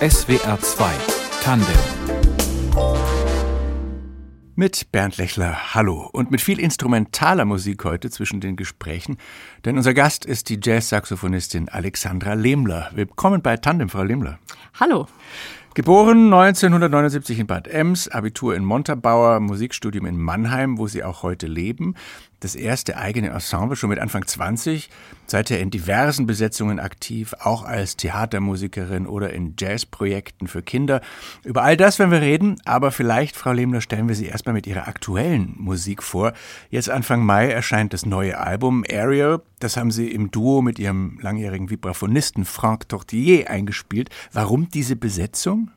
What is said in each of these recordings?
SWR 2 Tandem mit Bernd Lechler, hallo. Und mit viel instrumentaler Musik heute zwischen den Gesprächen, denn unser Gast ist die Jazz-Saxophonistin Alexandra Lehmler. Willkommen bei Tandem, Frau Lehmler. Hallo. Geboren 1979 in Bad Ems, Abitur in Montabaur, Musikstudium in Mannheim, wo sie auch heute leben. Das erste eigene Ensemble schon mit Anfang 20, seither in diversen Besetzungen aktiv, auch als Theatermusikerin oder in Jazzprojekten für Kinder. Über all das werden wir reden, aber vielleicht, Frau Lehmler, stellen wir Sie erstmal mit Ihrer aktuellen Musik vor. Jetzt Anfang Mai erscheint das neue Album Ariel. Das haben Sie im Duo mit Ihrem langjährigen Vibraphonisten Franck Tortillier eingespielt. Warum diese Besetzung?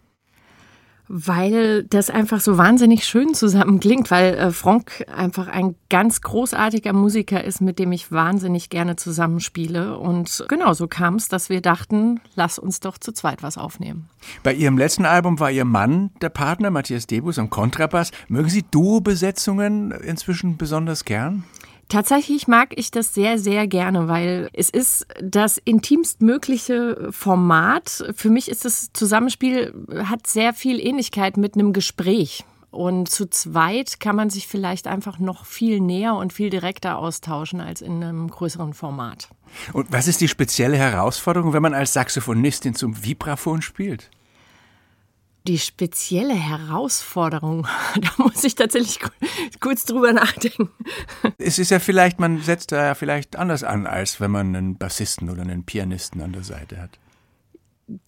Weil das einfach so wahnsinnig schön zusammen klingt, weil äh, Franck einfach ein ganz großartiger Musiker ist, mit dem ich wahnsinnig gerne zusammenspiele. Und genau so kam es, dass wir dachten, lass uns doch zu zweit was aufnehmen. Bei Ihrem letzten Album war Ihr Mann der Partner, Matthias Debus am Kontrabass. Mögen Sie Duo-Besetzungen inzwischen besonders gern? Tatsächlich mag ich das sehr, sehr gerne, weil es ist das intimstmögliche Format. Für mich ist das Zusammenspiel, hat sehr viel Ähnlichkeit mit einem Gespräch. Und zu zweit kann man sich vielleicht einfach noch viel näher und viel direkter austauschen als in einem größeren Format. Und was ist die spezielle Herausforderung, wenn man als Saxophonistin zum Vibraphon spielt? Die spezielle Herausforderung, da muss ich tatsächlich kurz drüber nachdenken. Es ist ja vielleicht, man setzt da ja vielleicht anders an, als wenn man einen Bassisten oder einen Pianisten an der Seite hat.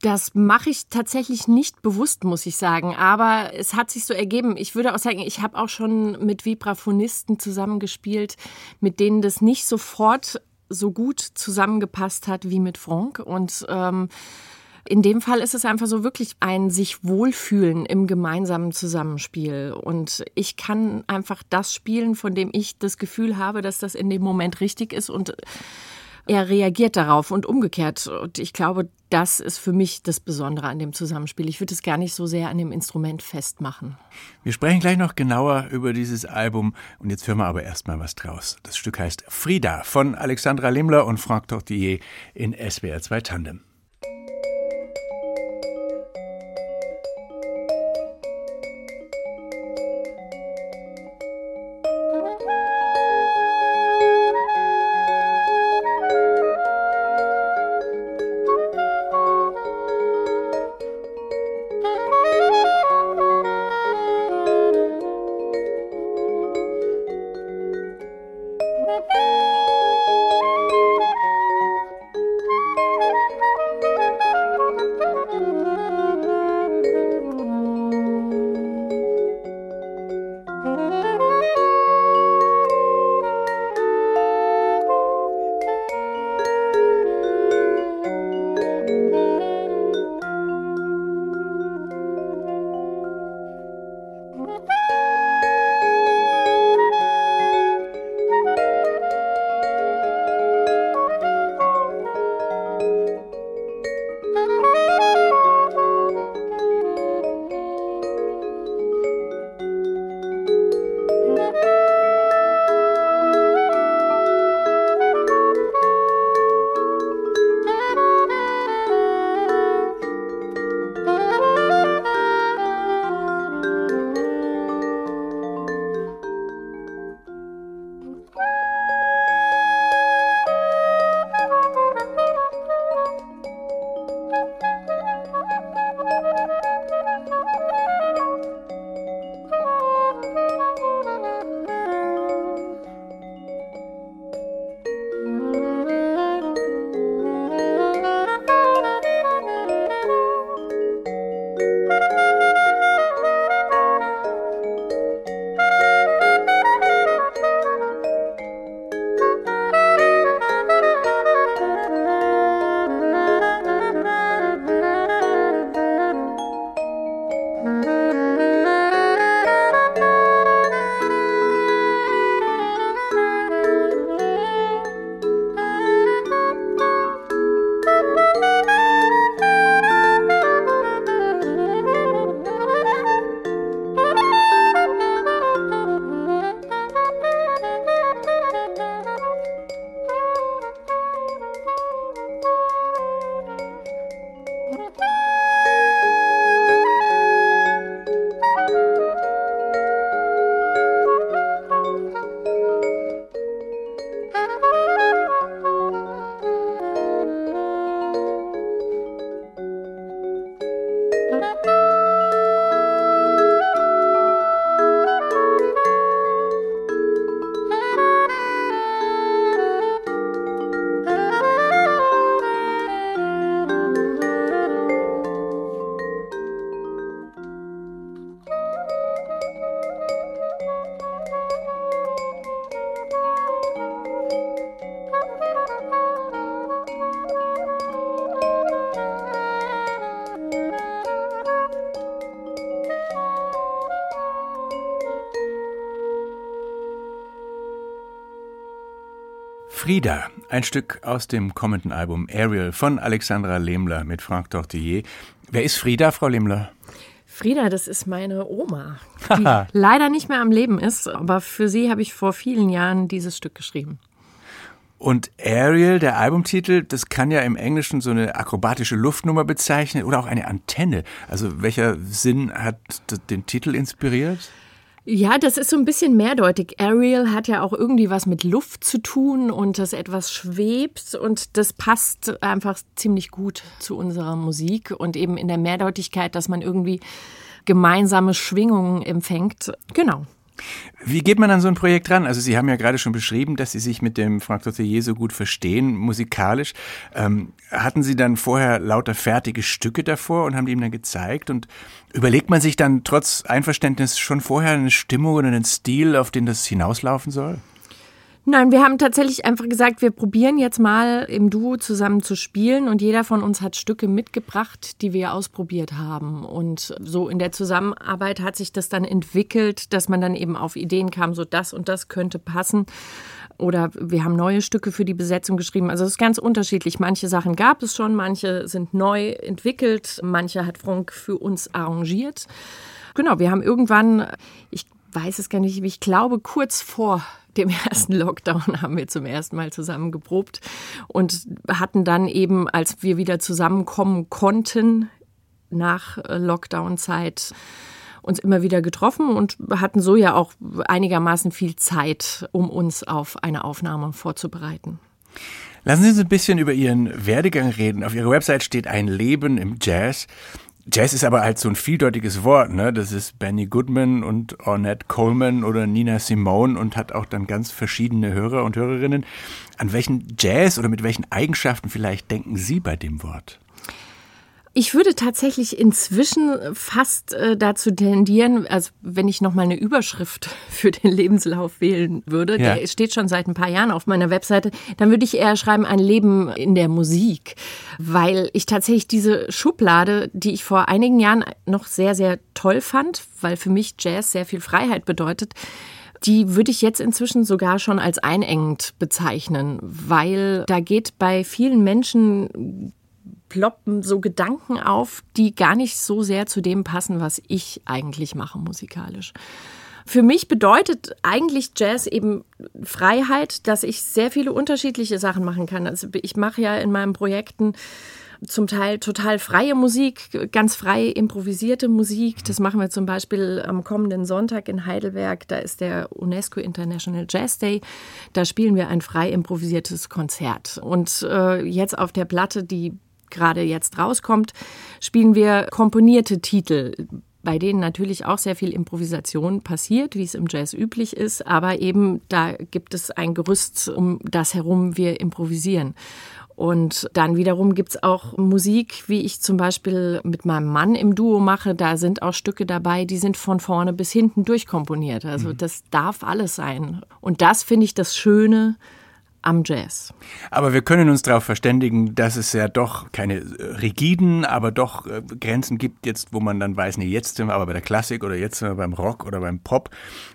Das mache ich tatsächlich nicht bewusst, muss ich sagen. Aber es hat sich so ergeben. Ich würde auch sagen, ich habe auch schon mit Vibraphonisten zusammengespielt, mit denen das nicht sofort so gut zusammengepasst hat wie mit Franck. Und ähm, in dem Fall ist es einfach so wirklich ein sich wohlfühlen im gemeinsamen Zusammenspiel. Und ich kann einfach das spielen, von dem ich das Gefühl habe, dass das in dem Moment richtig ist und er reagiert darauf und umgekehrt. Und ich glaube, das ist für mich das Besondere an dem Zusammenspiel. Ich würde es gar nicht so sehr an dem Instrument festmachen. Wir sprechen gleich noch genauer über dieses Album und jetzt hören wir aber erstmal was draus. Das Stück heißt Frieda von Alexandra Limler und Franck Tortillier in SWR 2 Tandem. Frieda, ein Stück aus dem kommenden Album Ariel von Alexandra Lehmler mit Franck Tortillier. Wer ist Frieda, Frau Lehmler? Frieda, das ist meine Oma, die leider nicht mehr am Leben ist, aber für sie habe ich vor vielen Jahren dieses Stück geschrieben. Und Ariel, der Albumtitel, das kann ja im Englischen so eine akrobatische Luftnummer bezeichnen oder auch eine Antenne. Also welcher Sinn hat den Titel inspiriert? Ja, das ist so ein bisschen mehrdeutig. Ariel hat ja auch irgendwie was mit Luft zu tun und dass etwas schwebt und das passt einfach ziemlich gut zu unserer Musik und eben in der Mehrdeutigkeit, dass man irgendwie gemeinsame Schwingungen empfängt. Genau. Wie geht man an so ein Projekt ran? Also Sie haben ja gerade schon beschrieben, dass Sie sich mit dem Frank Tortelier so gut verstehen, musikalisch. Ähm, hatten Sie dann vorher lauter fertige Stücke davor und haben die ihm dann gezeigt? Und überlegt man sich dann trotz Einverständnis schon vorher eine Stimmung oder einen Stil, auf den das hinauslaufen soll? Nein, wir haben tatsächlich einfach gesagt, wir probieren jetzt mal im Duo zusammen zu spielen und jeder von uns hat Stücke mitgebracht, die wir ausprobiert haben. Und so in der Zusammenarbeit hat sich das dann entwickelt, dass man dann eben auf Ideen kam, so das und das könnte passen. Oder wir haben neue Stücke für die Besetzung geschrieben. Also es ist ganz unterschiedlich. Manche Sachen gab es schon, manche sind neu entwickelt, manche hat Frank für uns arrangiert. Genau, wir haben irgendwann, ich weiß es gar nicht, ich glaube kurz vor dem ersten Lockdown haben wir zum ersten Mal zusammen geprobt und hatten dann eben, als wir wieder zusammenkommen konnten nach äh, Lockdown-Zeit, uns immer wieder getroffen und hatten so ja auch einigermaßen viel Zeit, um uns auf eine Aufnahme vorzubereiten. Lassen Sie uns ein bisschen über Ihren Werdegang reden. Auf Ihrer Website steht ein Leben im Jazz. Jazz ist aber halt so ein vieldeutiges Wort, ne? Das ist Benny Goodman und Ornette Coleman oder Nina Simone und hat auch dann ganz verschiedene Hörer und Hörerinnen. An welchen Jazz oder mit welchen Eigenschaften vielleicht denken Sie bei dem Wort? Ich würde tatsächlich inzwischen fast äh, dazu tendieren, also wenn ich noch mal eine Überschrift für den Lebenslauf wählen würde, ja. der steht schon seit ein paar Jahren auf meiner Webseite, dann würde ich eher schreiben ein Leben in der Musik, weil ich tatsächlich diese Schublade, die ich vor einigen Jahren noch sehr sehr toll fand, weil für mich Jazz sehr viel Freiheit bedeutet, die würde ich jetzt inzwischen sogar schon als einengend bezeichnen, weil da geht bei vielen Menschen ploppen so Gedanken auf, die gar nicht so sehr zu dem passen, was ich eigentlich mache musikalisch. Für mich bedeutet eigentlich Jazz eben Freiheit, dass ich sehr viele unterschiedliche Sachen machen kann. Also ich mache ja in meinen Projekten zum Teil total freie Musik, ganz frei improvisierte Musik. Das machen wir zum Beispiel am kommenden Sonntag in Heidelberg. Da ist der UNESCO International Jazz Day. Da spielen wir ein frei improvisiertes Konzert. Und äh, jetzt auf der Platte, die gerade jetzt rauskommt, spielen wir komponierte Titel bei denen natürlich auch sehr viel Improvisation passiert, wie es im Jazz üblich ist, aber eben da gibt es ein Gerüst, um das herum wir improvisieren. Und dann wiederum gibt es auch Musik, wie ich zum Beispiel mit meinem Mann im Duo mache. Da sind auch Stücke dabei, die sind von vorne bis hinten durchkomponiert. Also mhm. das darf alles sein. Und das finde ich das Schöne am Jazz. Aber wir können uns darauf verständigen, dass es ja doch keine äh, rigiden, aber doch äh, Grenzen gibt, jetzt, wo man dann weiß, nee, jetzt sind wir aber bei der Klassik oder jetzt sind wir beim Rock oder beim Pop.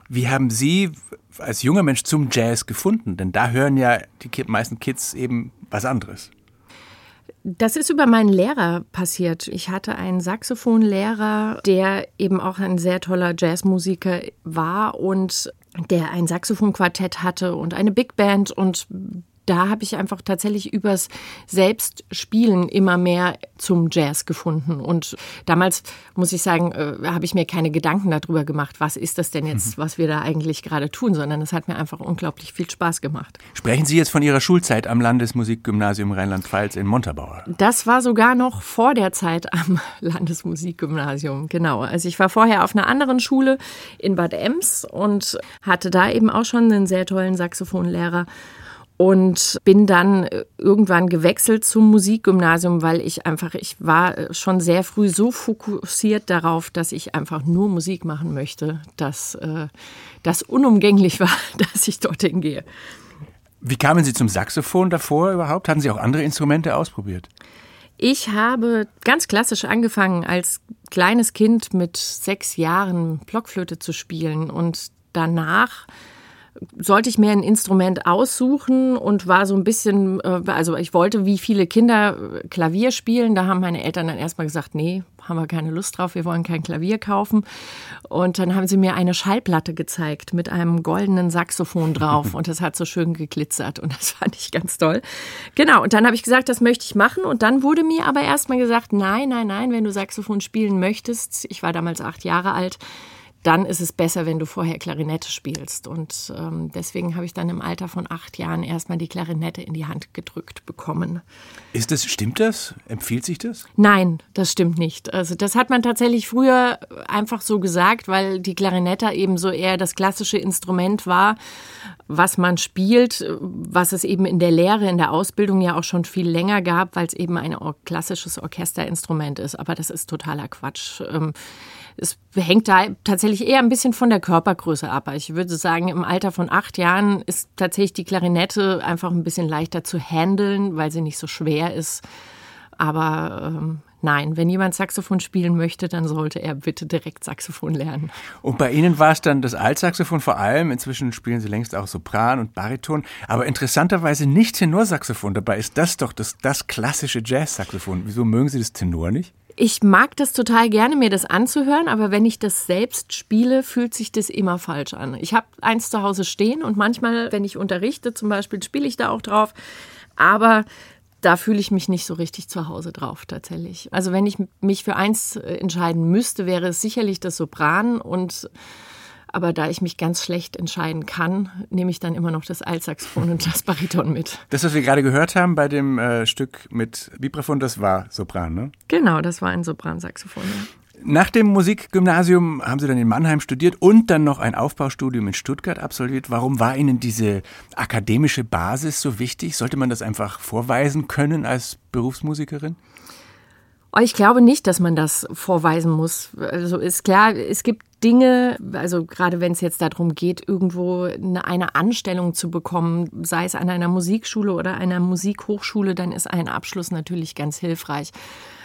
Wie haben Sie als junger Mensch zum Jazz gefunden? Denn da hören ja die meisten Kids eben was anderes. Das ist über meinen Lehrer passiert. Ich hatte einen Saxophonlehrer, der eben auch ein sehr toller Jazzmusiker war und der ein Saxophonquartett hatte und eine Big Band und da habe ich einfach tatsächlich übers Selbstspielen immer mehr zum Jazz gefunden. Und damals, muss ich sagen, äh, habe ich mir keine Gedanken darüber gemacht, was ist das denn jetzt, mhm. was wir da eigentlich gerade tun, sondern es hat mir einfach unglaublich viel Spaß gemacht. Sprechen Sie jetzt von Ihrer Schulzeit am Landesmusikgymnasium Rheinland-Pfalz in Montabaur? Das war sogar noch vor der Zeit am Landesmusikgymnasium, genau. Also ich war vorher auf einer anderen Schule in Bad Ems und hatte da eben auch schon einen sehr tollen Saxophonlehrer und bin dann irgendwann gewechselt zum Musikgymnasium, weil ich einfach, ich war schon sehr früh so fokussiert darauf, dass ich einfach nur Musik machen möchte, dass äh, das unumgänglich war, dass ich dorthin gehe. Wie kamen Sie zum Saxophon davor überhaupt? Hatten Sie auch andere Instrumente ausprobiert? Ich habe ganz klassisch angefangen, als kleines Kind mit sechs Jahren Blockflöte zu spielen und danach sollte ich mir ein Instrument aussuchen und war so ein bisschen, äh, also ich wollte wie viele Kinder äh, Klavier spielen. Da haben meine Eltern dann erstmal gesagt, nee, haben wir keine Lust drauf, wir wollen kein Klavier kaufen. Und dann haben sie mir eine Schallplatte gezeigt mit einem goldenen Saxophon drauf und das hat so schön geglitzert und das fand ich ganz toll. Genau, und dann habe ich gesagt, das möchte ich machen und dann wurde mir aber erstmal gesagt, nein, nein, nein, wenn du Saxophon spielen möchtest, ich war damals acht Jahre alt, dann ist es besser, wenn du vorher Klarinette spielst. Und ähm, deswegen habe ich dann im Alter von acht Jahren erstmal die Klarinette in die Hand gedrückt bekommen. Ist das, stimmt das? Empfiehlt sich das? Nein, das stimmt nicht. Also das hat man tatsächlich früher einfach so gesagt, weil die Klarinette eben so eher das klassische Instrument war, was man spielt, was es eben in der Lehre, in der Ausbildung ja auch schon viel länger gab, weil es eben ein klassisches Orchesterinstrument ist. Aber das ist totaler Quatsch. Ähm, es hängt da tatsächlich eher ein bisschen von der Körpergröße ab. Ich würde sagen, im Alter von acht Jahren ist tatsächlich die Klarinette einfach ein bisschen leichter zu handeln, weil sie nicht so schwer ist. Aber ähm, nein, wenn jemand Saxophon spielen möchte, dann sollte er bitte direkt Saxophon lernen. Und bei Ihnen war es dann das Altsaxophon vor allem. Inzwischen spielen Sie längst auch Sopran und Bariton. Aber interessanterweise nicht Tenorsaxophon. Dabei ist das doch das, das klassische Jazzsaxophon. Wieso mögen Sie das Tenor nicht? Ich mag das total gerne, mir das anzuhören, aber wenn ich das selbst spiele, fühlt sich das immer falsch an. Ich habe eins zu Hause stehen und manchmal, wenn ich unterrichte, zum Beispiel, spiele ich da auch drauf. Aber da fühle ich mich nicht so richtig zu Hause drauf tatsächlich. Also wenn ich mich für eins äh, entscheiden müsste, wäre es sicherlich das Sopran und aber da ich mich ganz schlecht entscheiden kann, nehme ich dann immer noch das Altsaxophon und das Bariton mit. Das, was wir gerade gehört haben bei dem äh, Stück mit Vibraphon, das war Sopran, ne? Genau, das war ein Sopransaxophon, ja. Nach dem Musikgymnasium haben Sie dann in Mannheim studiert und dann noch ein Aufbaustudium in Stuttgart absolviert. Warum war Ihnen diese akademische Basis so wichtig? Sollte man das einfach vorweisen können als Berufsmusikerin? Oh, ich glaube nicht, dass man das vorweisen muss. Also ist klar, es gibt Dinge, also gerade wenn es jetzt darum geht, irgendwo eine, Anstellung zu bekommen, sei es an einer Musikschule oder einer Musikhochschule, dann ist ein Abschluss natürlich ganz hilfreich.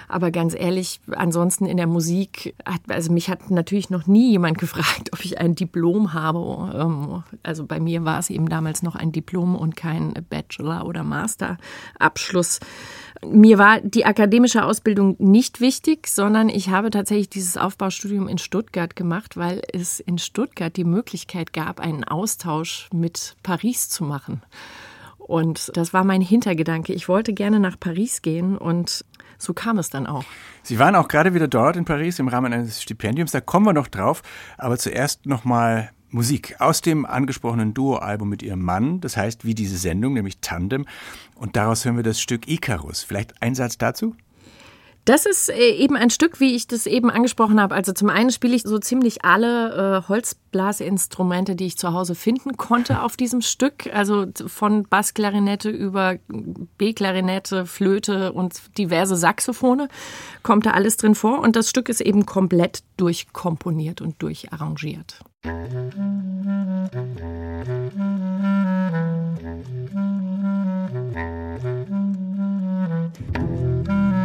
Aber ganz ehrlich, ansonsten in der Musik, hat, also mich hat natürlich noch nie jemand gefragt, ob ich ein Diplom habe. Ähm, also bei mir war es eben damals noch ein Diplom und kein Bachelor- oder Masterabschluss. Mir war die akademische Ausbildung nicht wichtig, sondern ich habe tatsächlich dieses Aufbaustudium in Stuttgart gemacht, weil es in Stuttgart die Möglichkeit gab, einen Austausch mit Paris zu machen. Und das war mein Hintergedanke. Ich wollte gerne nach Paris gehen und so kam es dann auch. Sie waren auch gerade wieder dort in Paris im Rahmen eines Stipendiums, da kommen wir noch drauf. Aber zuerst nochmal Musik aus dem angesprochenen Duo-Album mit ihrem Mann, das heißt wie diese Sendung, nämlich Tandem. Und daraus hören wir das Stück Icarus. Vielleicht ein Satz dazu? Das ist äh, eben ein Stück, wie ich das eben angesprochen habe. Also zum einen spiele ich so ziemlich alle äh, Holzblasinstrumente, die ich zu Hause finden konnte auf diesem Stück. Also von Bassklarinette über B-Klarinette, Flöte und diverse Saxophone kommt da alles drin vor. Und das Stück ist eben komplett durchkomponiert und durcharrangiert. Thank you.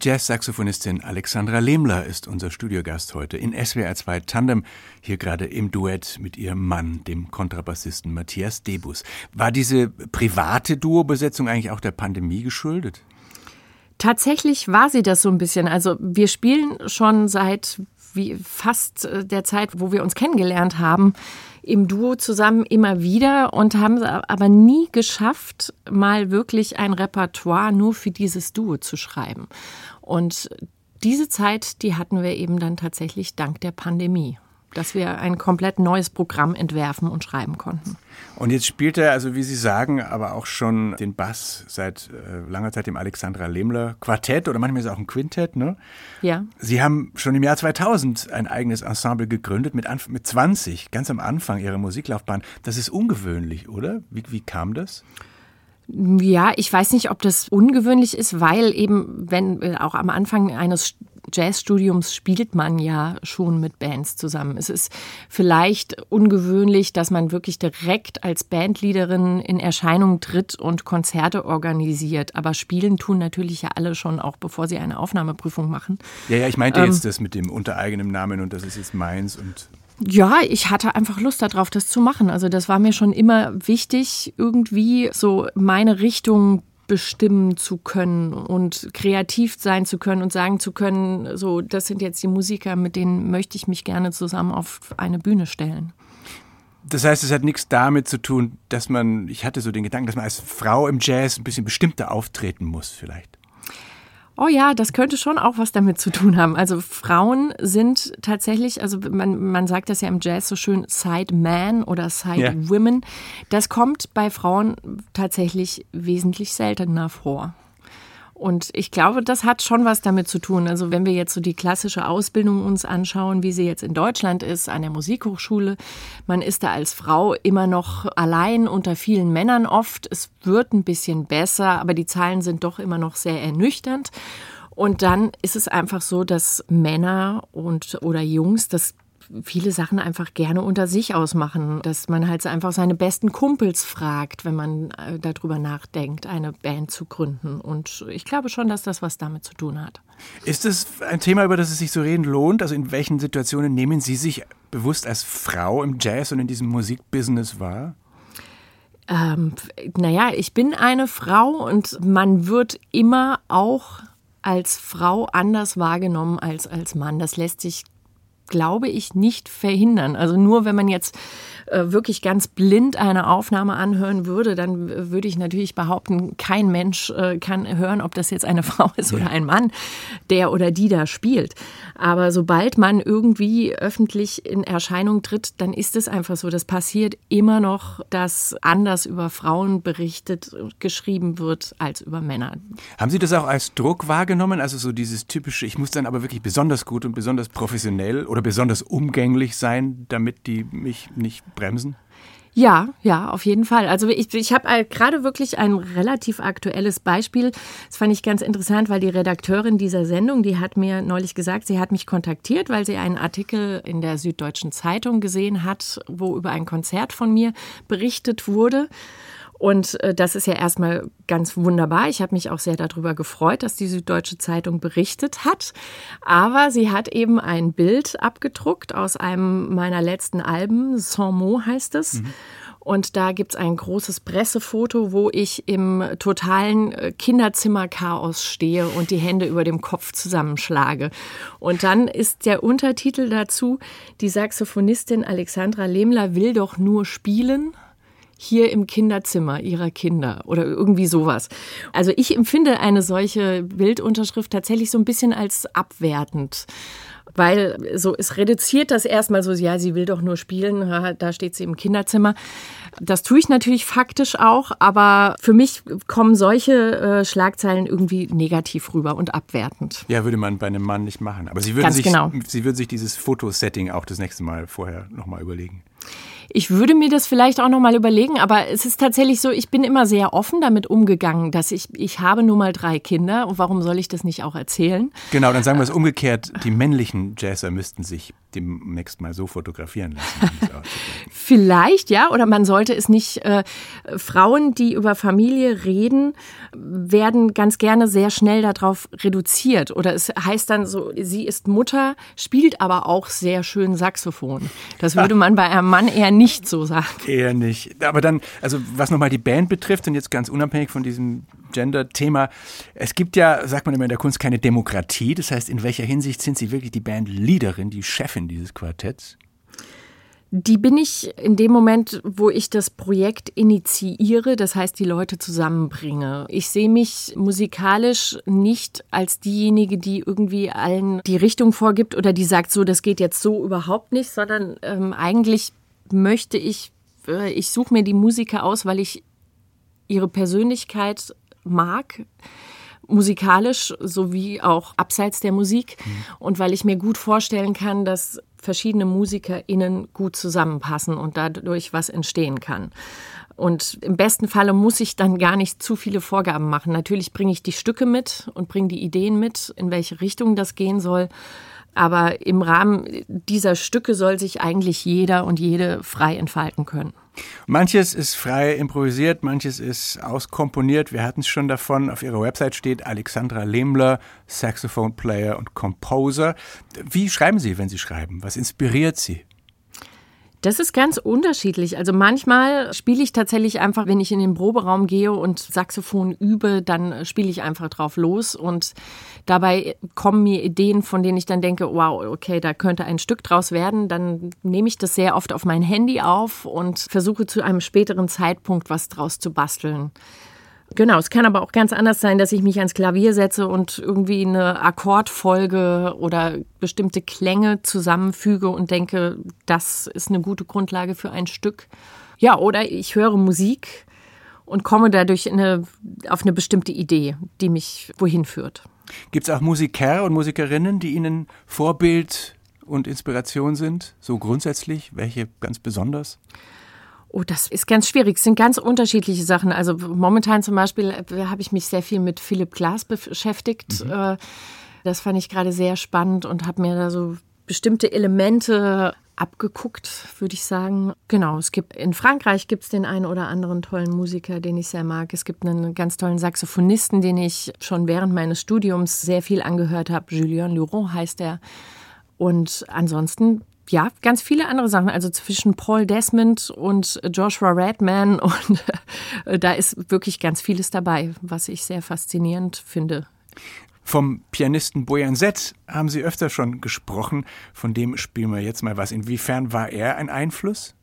Jazz-Saxophonistin Alexandra Lehmler ist unser Studiogast heute in SWR 2 Tandem, hier gerade im Duett mit ihrem Mann, dem Kontrabassisten Matthias Debus. War diese private Duo-Besetzung eigentlich auch der Pandemie geschuldet? Tatsächlich war sie das so ein bisschen. Also wir spielen schon seit wie fast äh, der Zeit, wo wir uns kennengelernt haben, im Duo zusammen immer wieder und haben aber nie geschafft, mal wirklich ein Repertoire nur für dieses Duo zu schreiben. Und diese Zeit, die hatten wir eben dann tatsächlich dank der Pandemie dass wir ein komplett neues Programm entwerfen und schreiben konnten. Und jetzt spielt er, also wie Sie sagen, aber auch schon den Bass seit äh, langer Zeit im Alexandra Lehmler Quartett oder manchmal ist es auch ein Quintett, ne? Ja. Sie haben schon im Jahr 2000 ein eigenes Ensemble gegründet mit, Anf mit 20, ganz am Anfang Ihrer Musiklaufbahn. Das ist ungewöhnlich, oder? Wie, wie kam das? Ja, ich weiß nicht, ob das ungewöhnlich ist, weil eben, wenn äh, auch am Anfang eines Jazzstudiums spielt man ja schon mit Bands zusammen. Es ist vielleicht ungewöhnlich, dass man wirklich direkt als Bandleaderin in Erscheinung tritt und Konzerte organisiert. Aber spielen tun natürlich ja alle schon, auch bevor sie eine Aufnahmeprüfung machen. Ja, ja, ich meinte ähm, jetzt das mit dem unter eigenem Namen und das ist jetzt meins und ja, ich hatte einfach Lust darauf, das zu machen. Also das war mir schon immer wichtig, irgendwie so meine Richtung bestimmen zu können und kreativ sein zu können und sagen zu können, so, das sind jetzt die Musiker, mit denen möchte ich mich gerne zusammen auf eine Bühne stellen. Das heißt, es hat nichts damit zu tun, dass man, ich hatte so den Gedanken, dass man als Frau im Jazz ein bisschen bestimmter auftreten muss, vielleicht. Oh ja, das könnte schon auch was damit zu tun haben. Also Frauen sind tatsächlich, also man, man sagt das ja im Jazz so schön, Side Man oder Side ja. Women. Das kommt bei Frauen tatsächlich wesentlich seltener vor. Und ich glaube, das hat schon was damit zu tun. Also wenn wir jetzt so die klassische Ausbildung uns anschauen, wie sie jetzt in Deutschland ist, an der Musikhochschule, man ist da als Frau immer noch allein unter vielen Männern oft. Es wird ein bisschen besser, aber die Zahlen sind doch immer noch sehr ernüchternd. Und dann ist es einfach so, dass Männer und oder Jungs das viele Sachen einfach gerne unter sich ausmachen, dass man halt einfach seine besten Kumpels fragt, wenn man äh, darüber nachdenkt, eine Band zu gründen. Und ich glaube schon, dass das was damit zu tun hat. Ist es ein Thema, über das es sich so reden lohnt? Also in welchen Situationen nehmen Sie sich bewusst als Frau im Jazz und in diesem Musikbusiness wahr? Ähm, naja, ich bin eine Frau und man wird immer auch als Frau anders wahrgenommen als als Mann. Das lässt sich glaube ich, nicht verhindern. Also nur wenn man jetzt wirklich ganz blind eine Aufnahme anhören würde, dann würde ich natürlich behaupten, kein Mensch äh, kann hören, ob das jetzt eine Frau ist oder ein Mann, der oder die da spielt. Aber sobald man irgendwie öffentlich in Erscheinung tritt, dann ist es einfach so. Das passiert immer noch, dass anders über Frauen berichtet, geschrieben wird als über Männer. Haben Sie das auch als Druck wahrgenommen? Also so dieses typische, ich muss dann aber wirklich besonders gut und besonders professionell oder besonders umgänglich sein, damit die mich nicht bremsen? Ja, ja, auf jeden Fall. Also ich, ich habe gerade wirklich ein relativ aktuelles Beispiel. Das fand ich ganz interessant, weil die Redakteurin dieser Sendung, die hat mir neulich gesagt, sie hat mich kontaktiert, weil sie einen Artikel in der Süddeutschen Zeitung gesehen hat, wo über ein Konzert von mir berichtet wurde. Und äh, das ist ja erstmal ganz wunderbar. Ich habe mich auch sehr darüber gefreut, dass die Süddeutsche Zeitung berichtet hat. Aber sie hat eben ein Bild abgedruckt aus einem meiner letzten Alben, Sans Mot heißt es. Mhm. Und da gibt's ein großes Pressefoto, wo ich im totalen äh, Kinderzimmerchaos stehe und die Hände über dem Kopf zusammenschlage. Und dann ist der Untertitel dazu, die Saxophonistin Alexandra Lehmler will doch nur spielen hier im Kinderzimmer ihrer Kinder oder irgendwie sowas. Also ich empfinde eine solche Bildunterschrift tatsächlich so ein bisschen als abwertend. Weil so, es reduziert das erstmal so, ja, sie will doch nur spielen, da steht sie im Kinderzimmer. Das tue ich natürlich faktisch auch, aber für mich kommen solche äh, Schlagzeilen irgendwie negativ rüber und abwertend. Ja, würde man bei einem Mann nicht machen. Aber Sie würden, sich, genau. Sie würden sich dieses Fotosetting auch das nächste Mal vorher nochmal überlegen. Ich würde mir das vielleicht auch noch mal überlegen, aber es ist tatsächlich so, ich bin immer sehr offen damit umgegangen, dass ich, ich habe nur mal drei Kinder und warum soll ich das nicht auch erzählen? Genau, dann sagen wir es umgekehrt, die männlichen Jazzer müssten sich demnächst mal so fotografieren lassen. Vielleicht, ja, oder man sollte es nicht. Äh, Frauen, die über Familie reden, werden ganz gerne sehr schnell darauf reduziert. Oder es heißt dann so, sie ist Mutter, spielt aber auch sehr schön Saxophon. Das würde man bei einem Mann eher nicht so sagen. Eher nicht. Aber dann, also was nochmal die Band betrifft und jetzt ganz unabhängig von diesem Gender-Thema, es gibt ja, sagt man immer in der Kunst, keine Demokratie. Das heißt, in welcher Hinsicht sind Sie wirklich die Bandleaderin, die Chefin dieses Quartetts? Die bin ich in dem Moment, wo ich das Projekt initiiere, das heißt die Leute zusammenbringe. Ich sehe mich musikalisch nicht als diejenige, die irgendwie allen die Richtung vorgibt oder die sagt, so, das geht jetzt so überhaupt nicht, sondern ähm, eigentlich möchte ich, äh, ich suche mir die Musiker aus, weil ich ihre Persönlichkeit mag musikalisch sowie auch abseits der Musik mhm. und weil ich mir gut vorstellen kann, dass verschiedene MusikerInnen gut zusammenpassen und dadurch was entstehen kann. Und im besten Falle muss ich dann gar nicht zu viele Vorgaben machen. Natürlich bringe ich die Stücke mit und bringe die Ideen mit, in welche Richtung das gehen soll. Aber im Rahmen dieser Stücke soll sich eigentlich jeder und jede frei entfalten können. Manches ist frei improvisiert, manches ist auskomponiert. Wir hatten es schon davon. Auf ihrer Website steht Alexandra Lehmler, Saxophone Player und Composer. Wie schreiben Sie, wenn Sie schreiben? Was inspiriert Sie? Das ist ganz unterschiedlich. Also manchmal spiele ich tatsächlich einfach, wenn ich in den Proberaum gehe und Saxophon übe, dann spiele ich einfach drauf los und dabei kommen mir Ideen, von denen ich dann denke, wow, okay, da könnte ein Stück draus werden. Dann nehme ich das sehr oft auf mein Handy auf und versuche zu einem späteren Zeitpunkt was draus zu basteln. Genau, es kann aber auch ganz anders sein, dass ich mich ans Klavier setze und irgendwie eine Akkordfolge oder bestimmte Klänge zusammenfüge und denke, das ist eine gute Grundlage für ein Stück. Ja, oder ich höre Musik und komme dadurch eine, auf eine bestimmte Idee, die mich wohin führt. Gibt es auch Musiker und Musikerinnen, die Ihnen Vorbild und Inspiration sind? So grundsätzlich? Welche ganz besonders? Oh, das ist ganz schwierig. Es sind ganz unterschiedliche Sachen. Also momentan zum Beispiel äh, habe ich mich sehr viel mit Philipp Glass beschäftigt. Mhm. Äh, das fand ich gerade sehr spannend und habe mir da so bestimmte Elemente abgeguckt, würde ich sagen. Genau, es gibt in Frankreich gibt es den einen oder anderen tollen Musiker, den ich sehr mag. Es gibt einen ganz tollen Saxophonisten, den ich schon während meines Studiums sehr viel angehört habe. Julien Luron heißt er. Und ansonsten ja, ganz viele andere Sachen. Also zwischen Paul Desmond und Joshua Redman. Und äh, da ist wirklich ganz vieles dabei, was ich sehr faszinierend finde. Vom Pianisten Bojan Zett haben Sie öfter schon gesprochen. Von dem spielen wir jetzt mal was. Inwiefern war er ein Einfluss?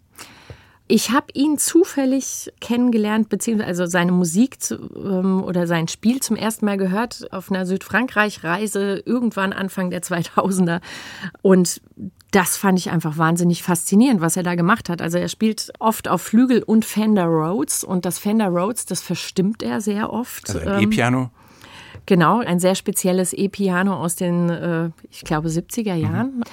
Ich habe ihn zufällig kennengelernt, beziehungsweise also seine Musik zu, ähm, oder sein Spiel zum ersten Mal gehört auf einer Südfrankreich-Reise irgendwann Anfang der 2000er. Und das fand ich einfach wahnsinnig faszinierend, was er da gemacht hat. Also er spielt oft auf Flügel und Fender Rhodes und das Fender Rhodes, das verstimmt er sehr oft. Also ein E-Piano? Genau, ein sehr spezielles E-Piano aus den, äh, ich glaube, 70er Jahren. Mhm.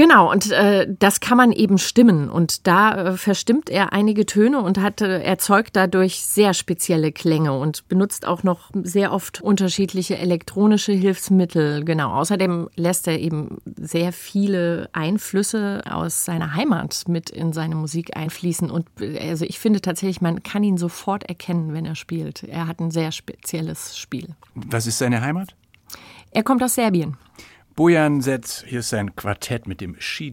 Genau, und äh, das kann man eben stimmen. Und da äh, verstimmt er einige Töne und hat, äh, erzeugt dadurch sehr spezielle Klänge und benutzt auch noch sehr oft unterschiedliche elektronische Hilfsmittel. Genau, außerdem lässt er eben sehr viele Einflüsse aus seiner Heimat mit in seine Musik einfließen. Und äh, also ich finde tatsächlich, man kann ihn sofort erkennen, wenn er spielt. Er hat ein sehr spezielles Spiel. Was ist seine Heimat? Er kommt aus Serbien. Bojan Setz, hier ist sein Quartett mit dem She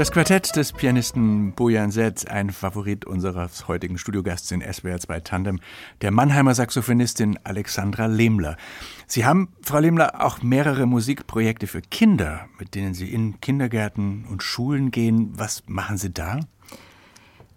Das Quartett des Pianisten Bojan Setz, ein Favorit unseres heutigen Studiogasts in SWR 2 Tandem, der Mannheimer Saxophonistin Alexandra Lehmler. Sie haben, Frau Lehmler, auch mehrere Musikprojekte für Kinder, mit denen Sie in Kindergärten und Schulen gehen. Was machen Sie da?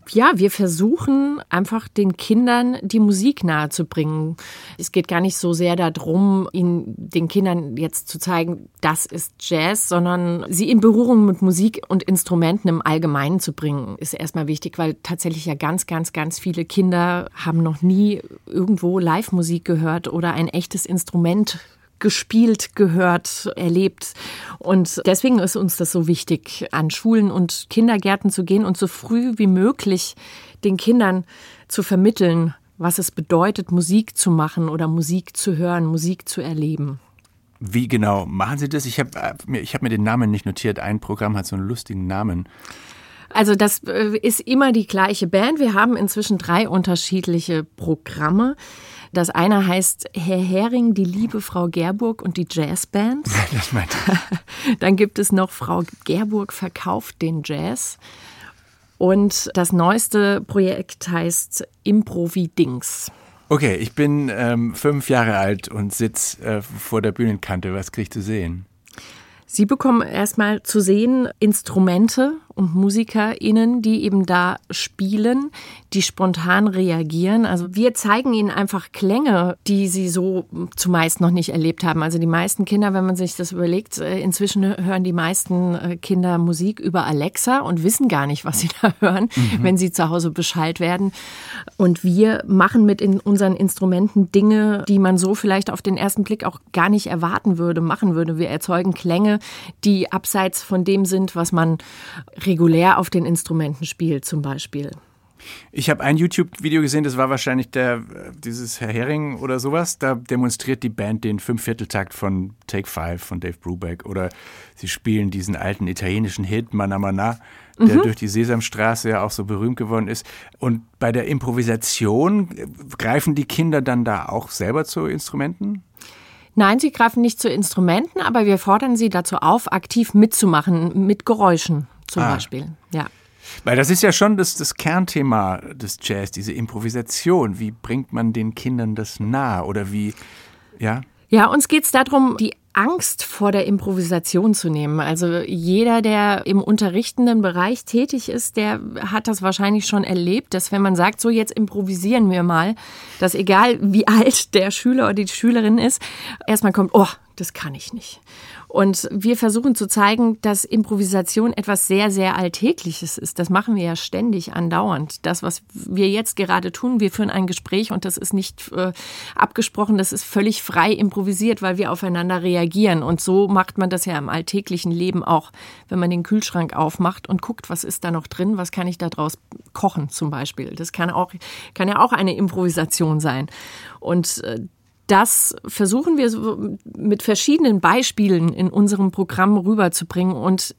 Ja, wir versuchen einfach den Kindern die Musik nahezubringen. Es geht gar nicht so sehr darum, ihnen den Kindern jetzt zu zeigen, das ist Jazz, sondern sie in Berührung mit Musik und Instrumenten im Allgemeinen zu bringen, ist erstmal wichtig, weil tatsächlich ja ganz, ganz, ganz viele Kinder haben noch nie irgendwo Live-Musik gehört oder ein echtes Instrument gespielt, gehört, erlebt. Und deswegen ist uns das so wichtig, an Schulen und Kindergärten zu gehen und so früh wie möglich den Kindern zu vermitteln, was es bedeutet, Musik zu machen oder Musik zu hören, Musik zu erleben. Wie genau machen Sie das? Ich habe äh, mir, hab mir den Namen nicht notiert. Ein Programm hat so einen lustigen Namen. Also das äh, ist immer die gleiche Band. Wir haben inzwischen drei unterschiedliche Programme. Das eine heißt Herr Hering, die liebe Frau Gerburg und die Jazzband. Das meinte ich. Dann gibt es noch Frau Gerburg verkauft den Jazz. Und das neueste Projekt heißt Improvi-Dings. Okay, ich bin ähm, fünf Jahre alt und sitze äh, vor der Bühnenkante. Was krieg ich zu sehen? Sie bekommen erstmal zu sehen Instrumente und MusikerInnen, die eben da spielen, die spontan reagieren. Also wir zeigen ihnen einfach Klänge, die sie so zumeist noch nicht erlebt haben. Also die meisten Kinder, wenn man sich das überlegt, äh, inzwischen hören die meisten äh, Kinder Musik über Alexa und wissen gar nicht, was sie da hören, mhm. wenn sie zu Hause Bescheid werden. Und wir machen mit in unseren Instrumenten Dinge, die man so vielleicht auf den ersten Blick auch gar nicht erwarten würde, machen würde. Wir erzeugen Klänge, die abseits von dem sind, was man regulär auf den Instrumenten spielt zum Beispiel. Ich habe ein YouTube-Video gesehen, das war wahrscheinlich der, dieses Herr Hering oder sowas. Da demonstriert die Band den Fünfvierteltakt von Take Five von Dave Brubeck. Oder sie spielen diesen alten italienischen Hit Mana Mana, der mhm. durch die Sesamstraße ja auch so berühmt geworden ist. Und bei der Improvisation greifen die Kinder dann da auch selber zu Instrumenten? Nein, sie greifen nicht zu Instrumenten, aber wir fordern sie dazu auf, aktiv mitzumachen, mit Geräuschen zum ah. Beispiel. Ja. Weil das ist ja schon das, das Kernthema des Jazz, diese Improvisation. Wie bringt man den Kindern das nahe oder wie, ja? Ja, uns geht es darum, die Angst vor der Improvisation zu nehmen. Also jeder, der im unterrichtenden Bereich tätig ist, der hat das wahrscheinlich schon erlebt, dass wenn man sagt, so jetzt improvisieren wir mal, dass egal wie alt der Schüler oder die Schülerin ist, erstmal kommt, oh, das kann ich nicht. Und wir versuchen zu zeigen, dass Improvisation etwas sehr, sehr Alltägliches ist. Das machen wir ja ständig, andauernd. Das, was wir jetzt gerade tun, wir führen ein Gespräch und das ist nicht äh, abgesprochen, das ist völlig frei improvisiert, weil wir aufeinander reagieren. Und so macht man das ja im alltäglichen Leben auch, wenn man den Kühlschrank aufmacht und guckt, was ist da noch drin, was kann ich da draus kochen zum Beispiel. Das kann auch, kann ja auch eine Improvisation sein. Und äh, das versuchen wir mit verschiedenen Beispielen in unserem Programm rüberzubringen und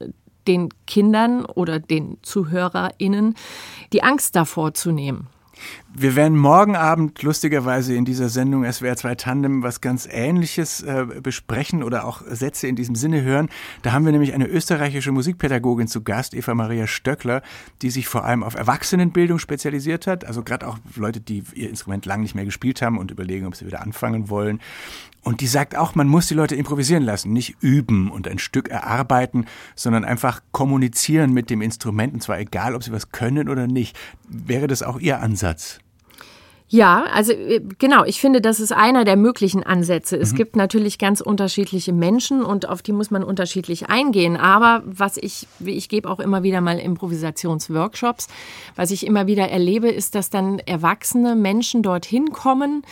den Kindern oder den ZuhörerInnen die Angst davor zu nehmen. Wir werden morgen Abend lustigerweise in dieser Sendung SWR 2 Tandem was ganz Ähnliches äh, besprechen oder auch Sätze in diesem Sinne hören. Da haben wir nämlich eine österreichische Musikpädagogin zu Gast, Eva Maria Stöckler, die sich vor allem auf Erwachsenenbildung spezialisiert hat. Also gerade auch Leute, die ihr Instrument lang nicht mehr gespielt haben und überlegen, ob sie wieder anfangen wollen. Und die sagt auch, man muss die Leute improvisieren lassen, nicht üben und ein Stück erarbeiten, sondern einfach kommunizieren mit dem Instrument, und zwar egal, ob sie was können oder nicht. Wäre das auch Ihr Ansatz? Ja, also äh, genau, ich finde, das ist einer der möglichen Ansätze. Es mhm. gibt natürlich ganz unterschiedliche Menschen und auf die muss man unterschiedlich eingehen. Aber was ich, ich gebe auch immer wieder mal Improvisationsworkshops, was ich immer wieder erlebe, ist, dass dann erwachsene Menschen dorthin kommen,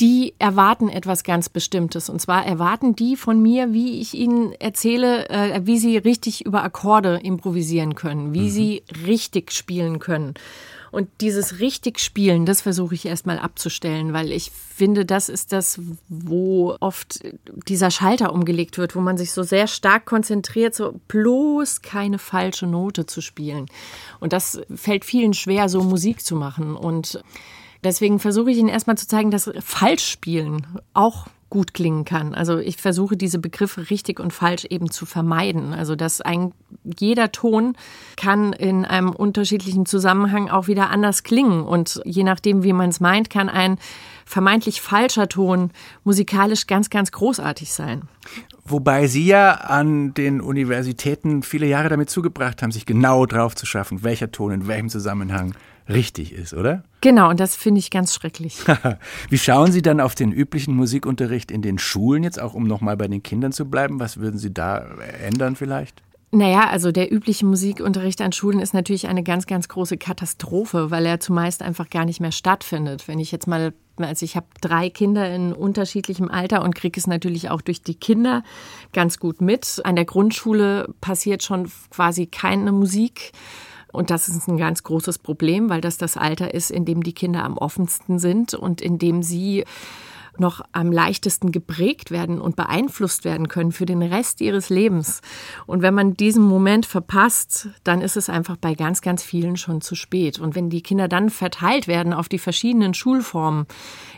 die erwarten etwas ganz Bestimmtes. Und zwar erwarten die von mir, wie ich ihnen erzähle, äh, wie sie richtig über Akkorde improvisieren können, wie mhm. sie richtig spielen können. Und dieses richtig Spielen, das versuche ich erstmal abzustellen, weil ich finde, das ist das, wo oft dieser Schalter umgelegt wird, wo man sich so sehr stark konzentriert, so bloß keine falsche Note zu spielen. Und das fällt vielen schwer, so Musik zu machen. Und Deswegen versuche ich Ihnen erstmal zu zeigen, dass Falschspielen auch gut klingen kann. Also ich versuche diese Begriffe richtig und falsch eben zu vermeiden. Also dass ein jeder Ton kann in einem unterschiedlichen Zusammenhang auch wieder anders klingen und je nachdem, wie man es meint, kann ein vermeintlich falscher Ton musikalisch ganz, ganz großartig sein. Wobei Sie ja an den Universitäten viele Jahre damit zugebracht haben, sich genau drauf zu schaffen, welcher Ton in welchem Zusammenhang richtig ist, oder? Genau, und das finde ich ganz schrecklich. Wie schauen Sie dann auf den üblichen Musikunterricht in den Schulen jetzt, auch um nochmal bei den Kindern zu bleiben? Was würden Sie da ändern vielleicht? Naja, also der übliche Musikunterricht an Schulen ist natürlich eine ganz, ganz große Katastrophe, weil er zumeist einfach gar nicht mehr stattfindet. Wenn ich jetzt mal, also ich habe drei Kinder in unterschiedlichem Alter und kriege es natürlich auch durch die Kinder ganz gut mit. An der Grundschule passiert schon quasi keine Musik. Und das ist ein ganz großes Problem, weil das das Alter ist, in dem die Kinder am offensten sind und in dem sie noch am leichtesten geprägt werden und beeinflusst werden können für den Rest ihres Lebens. Und wenn man diesen Moment verpasst, dann ist es einfach bei ganz, ganz vielen schon zu spät. Und wenn die Kinder dann verteilt werden auf die verschiedenen Schulformen,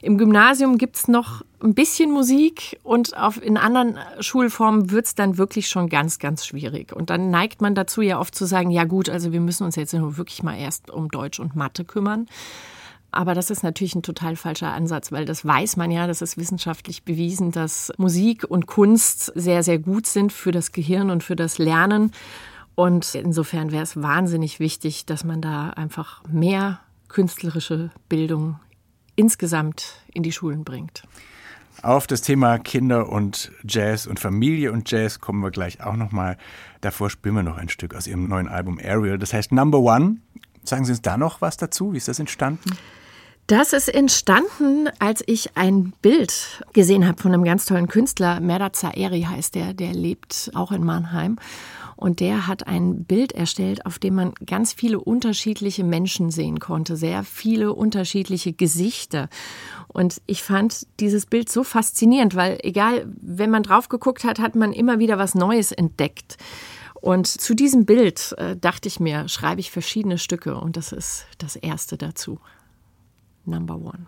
im Gymnasium gibt es noch ein bisschen Musik und auf, in anderen Schulformen wird es dann wirklich schon ganz, ganz schwierig. Und dann neigt man dazu ja oft zu sagen, ja gut, also wir müssen uns jetzt nur wirklich mal erst um Deutsch und Mathe kümmern. Aber das ist natürlich ein total falscher Ansatz, weil das weiß man ja, das ist wissenschaftlich bewiesen, dass Musik und Kunst sehr, sehr gut sind für das Gehirn und für das Lernen. Und insofern wäre es wahnsinnig wichtig, dass man da einfach mehr künstlerische Bildung insgesamt in die Schulen bringt. Auf das Thema Kinder und Jazz und Familie und Jazz kommen wir gleich auch nochmal. Davor spielen wir noch ein Stück aus Ihrem neuen Album Ariel. Das heißt Number One. Sagen Sie uns da noch was dazu? Wie ist das entstanden? Das ist entstanden, als ich ein Bild gesehen habe von einem ganz tollen Künstler. Merda Zaeri heißt der, der lebt auch in Mannheim. Und der hat ein Bild erstellt, auf dem man ganz viele unterschiedliche Menschen sehen konnte, sehr viele unterschiedliche Gesichter. Und ich fand dieses Bild so faszinierend, weil egal, wenn man drauf geguckt hat, hat man immer wieder was Neues entdeckt. Und zu diesem Bild äh, dachte ich mir, schreibe ich verschiedene Stücke und das ist das erste dazu number one.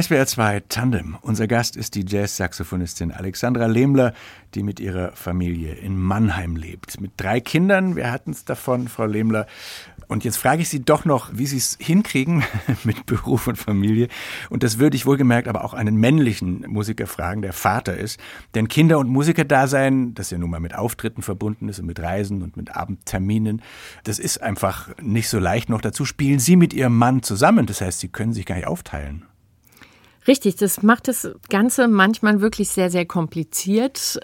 SWR 2 Tandem. Unser Gast ist die Jazz-Saxophonistin Alexandra Lehmler, die mit ihrer Familie in Mannheim lebt. Mit drei Kindern, wir hatten es davon, Frau Lehmler. Und jetzt frage ich Sie doch noch, wie Sie es hinkriegen mit Beruf und Familie. Und das würde ich wohlgemerkt aber auch einen männlichen Musiker fragen, der Vater ist. Denn Kinder- und Musikerdasein, das ja nun mal mit Auftritten verbunden ist und mit Reisen und mit Abendterminen, das ist einfach nicht so leicht. Noch dazu spielen Sie mit Ihrem Mann zusammen. Das heißt, Sie können sich gar nicht aufteilen. Richtig, das macht das Ganze manchmal wirklich sehr, sehr kompliziert.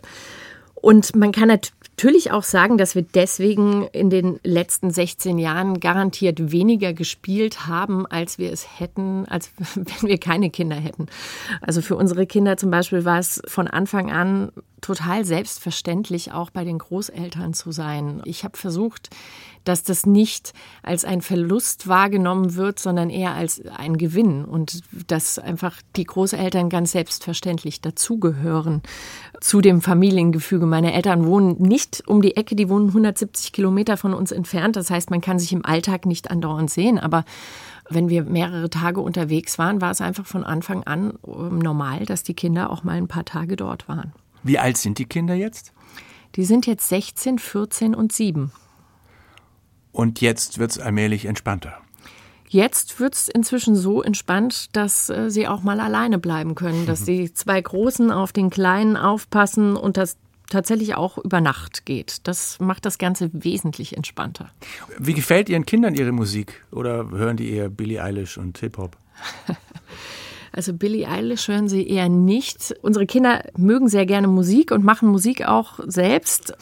Und man kann natürlich auch sagen, dass wir deswegen in den letzten 16 Jahren garantiert weniger gespielt haben, als wir es hätten, als wenn wir keine Kinder hätten. Also für unsere Kinder zum Beispiel war es von Anfang an total selbstverständlich, auch bei den Großeltern zu sein. Ich habe versucht, dass das nicht als ein Verlust wahrgenommen wird, sondern eher als ein Gewinn und dass einfach die Großeltern ganz selbstverständlich dazugehören zu dem Familiengefüge. Meine Eltern wohnen nicht um die Ecke, die wohnen 170 Kilometer von uns entfernt. Das heißt, man kann sich im Alltag nicht andauernd sehen, aber wenn wir mehrere Tage unterwegs waren, war es einfach von Anfang an ähm, normal, dass die Kinder auch mal ein paar Tage dort waren. Wie alt sind die Kinder jetzt? Die sind jetzt 16, 14 und 7. Und jetzt wird es allmählich entspannter. Jetzt wird es inzwischen so entspannt, dass äh, sie auch mal alleine bleiben können, dass die zwei Großen auf den Kleinen aufpassen und das tatsächlich auch über Nacht geht. Das macht das Ganze wesentlich entspannter. Wie gefällt Ihren Kindern Ihre Musik oder hören die eher Billie Eilish und Hip-Hop? Also Billie Eilish hören sie eher nicht. Unsere Kinder mögen sehr gerne Musik und machen Musik auch selbst.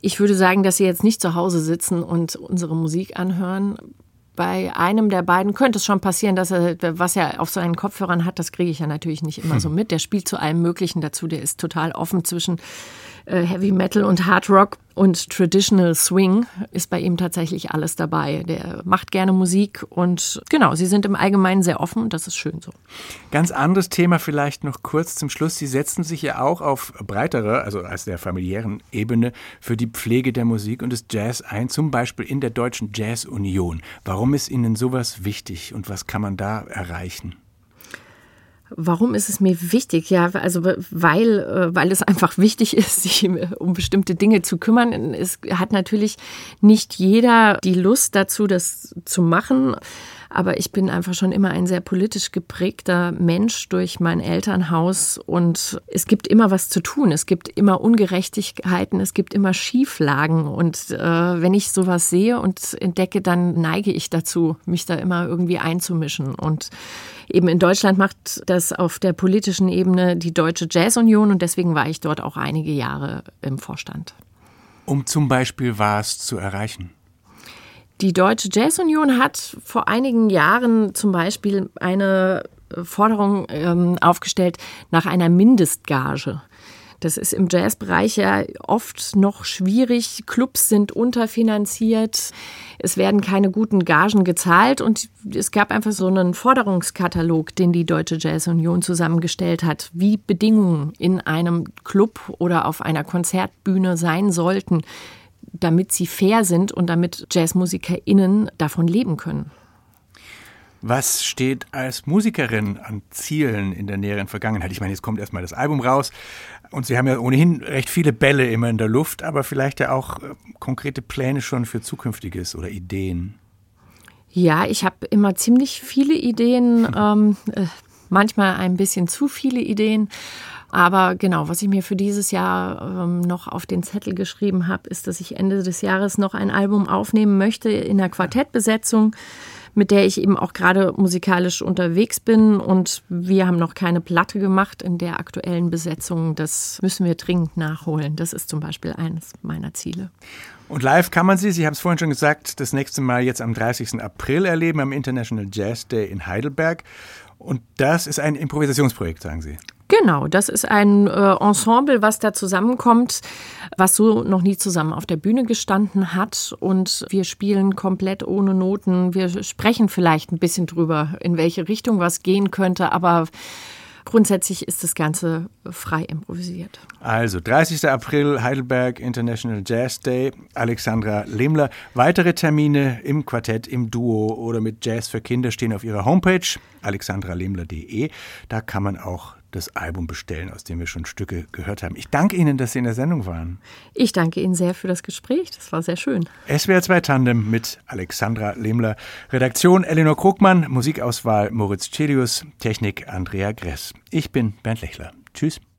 Ich würde sagen, dass sie jetzt nicht zu Hause sitzen und unsere Musik anhören. Bei einem der beiden könnte es schon passieren, dass er, was er auf seinen Kopfhörern hat, das kriege ich ja natürlich nicht immer so mit. Der spielt zu allem Möglichen dazu. Der ist total offen zwischen Heavy Metal und Hard Rock und Traditional Swing ist bei ihm tatsächlich alles dabei. Der macht gerne Musik und genau, sie sind im Allgemeinen sehr offen und das ist schön so. Ganz anderes Thema vielleicht noch kurz zum Schluss. Sie setzen sich ja auch auf breitere, also als der familiären Ebene für die Pflege der Musik und des Jazz ein, zum Beispiel in der Deutschen Jazz Union. Warum ist Ihnen sowas wichtig und was kann man da erreichen? Warum ist es mir wichtig? Ja, also weil, äh, weil es einfach wichtig ist, sich um bestimmte Dinge zu kümmern. Es hat natürlich nicht jeder die Lust dazu, das zu machen. Aber ich bin einfach schon immer ein sehr politisch geprägter Mensch durch mein Elternhaus und es gibt immer was zu tun. Es gibt immer Ungerechtigkeiten, es gibt immer Schieflagen. Und äh, wenn ich sowas sehe und entdecke, dann neige ich dazu, mich da immer irgendwie einzumischen. Und eben in Deutschland macht das auf der politischen Ebene die Deutsche Jazzunion und deswegen war ich dort auch einige Jahre im Vorstand. Um zum Beispiel was zu erreichen? Die Deutsche Jazzunion hat vor einigen Jahren zum Beispiel eine Forderung ähm, aufgestellt nach einer Mindestgage. Das ist im Jazzbereich ja oft noch schwierig. Clubs sind unterfinanziert. Es werden keine guten Gagen gezahlt und es gab einfach so einen Forderungskatalog, den die Deutsche Jazzunion zusammengestellt hat, wie Bedingungen in einem Club oder auf einer Konzertbühne sein sollten, damit sie fair sind und damit JazzmusikerInnen davon leben können. Was steht als Musikerin an Zielen in der näheren Vergangenheit? Ich meine, jetzt kommt erstmal das Album raus und Sie haben ja ohnehin recht viele Bälle immer in der Luft, aber vielleicht ja auch äh, konkrete Pläne schon für Zukünftiges oder Ideen. Ja, ich habe immer ziemlich viele Ideen, ähm, äh, manchmal ein bisschen zu viele Ideen. Aber genau, was ich mir für dieses Jahr ähm, noch auf den Zettel geschrieben habe, ist, dass ich Ende des Jahres noch ein Album aufnehmen möchte in der Quartettbesetzung, mit der ich eben auch gerade musikalisch unterwegs bin. Und wir haben noch keine Platte gemacht in der aktuellen Besetzung. Das müssen wir dringend nachholen. Das ist zum Beispiel eines meiner Ziele. Und live kann man sie, Sie haben es vorhin schon gesagt, das nächste Mal jetzt am 30. April erleben am International Jazz Day in Heidelberg. Und das ist ein Improvisationsprojekt, sagen Sie. Genau, das ist ein äh, Ensemble, was da zusammenkommt, was so noch nie zusammen auf der Bühne gestanden hat. Und wir spielen komplett ohne Noten. Wir sprechen vielleicht ein bisschen drüber, in welche Richtung was gehen könnte, aber grundsätzlich ist das Ganze frei improvisiert. Also 30. April Heidelberg International Jazz Day. Alexandra Lehmler. Weitere Termine im Quartett, im Duo oder mit Jazz für Kinder stehen auf ihrer Homepage alexandralehmler.de. Da kann man auch das Album bestellen, aus dem wir schon Stücke gehört haben. Ich danke Ihnen, dass Sie in der Sendung waren. Ich danke Ihnen sehr für das Gespräch. Das war sehr schön. SWR 2 Tandem mit Alexandra Lehmler. Redaktion Elinor Krugmann, Musikauswahl Moritz Celius, Technik Andrea Gress. Ich bin Bernd Lechler. Tschüss.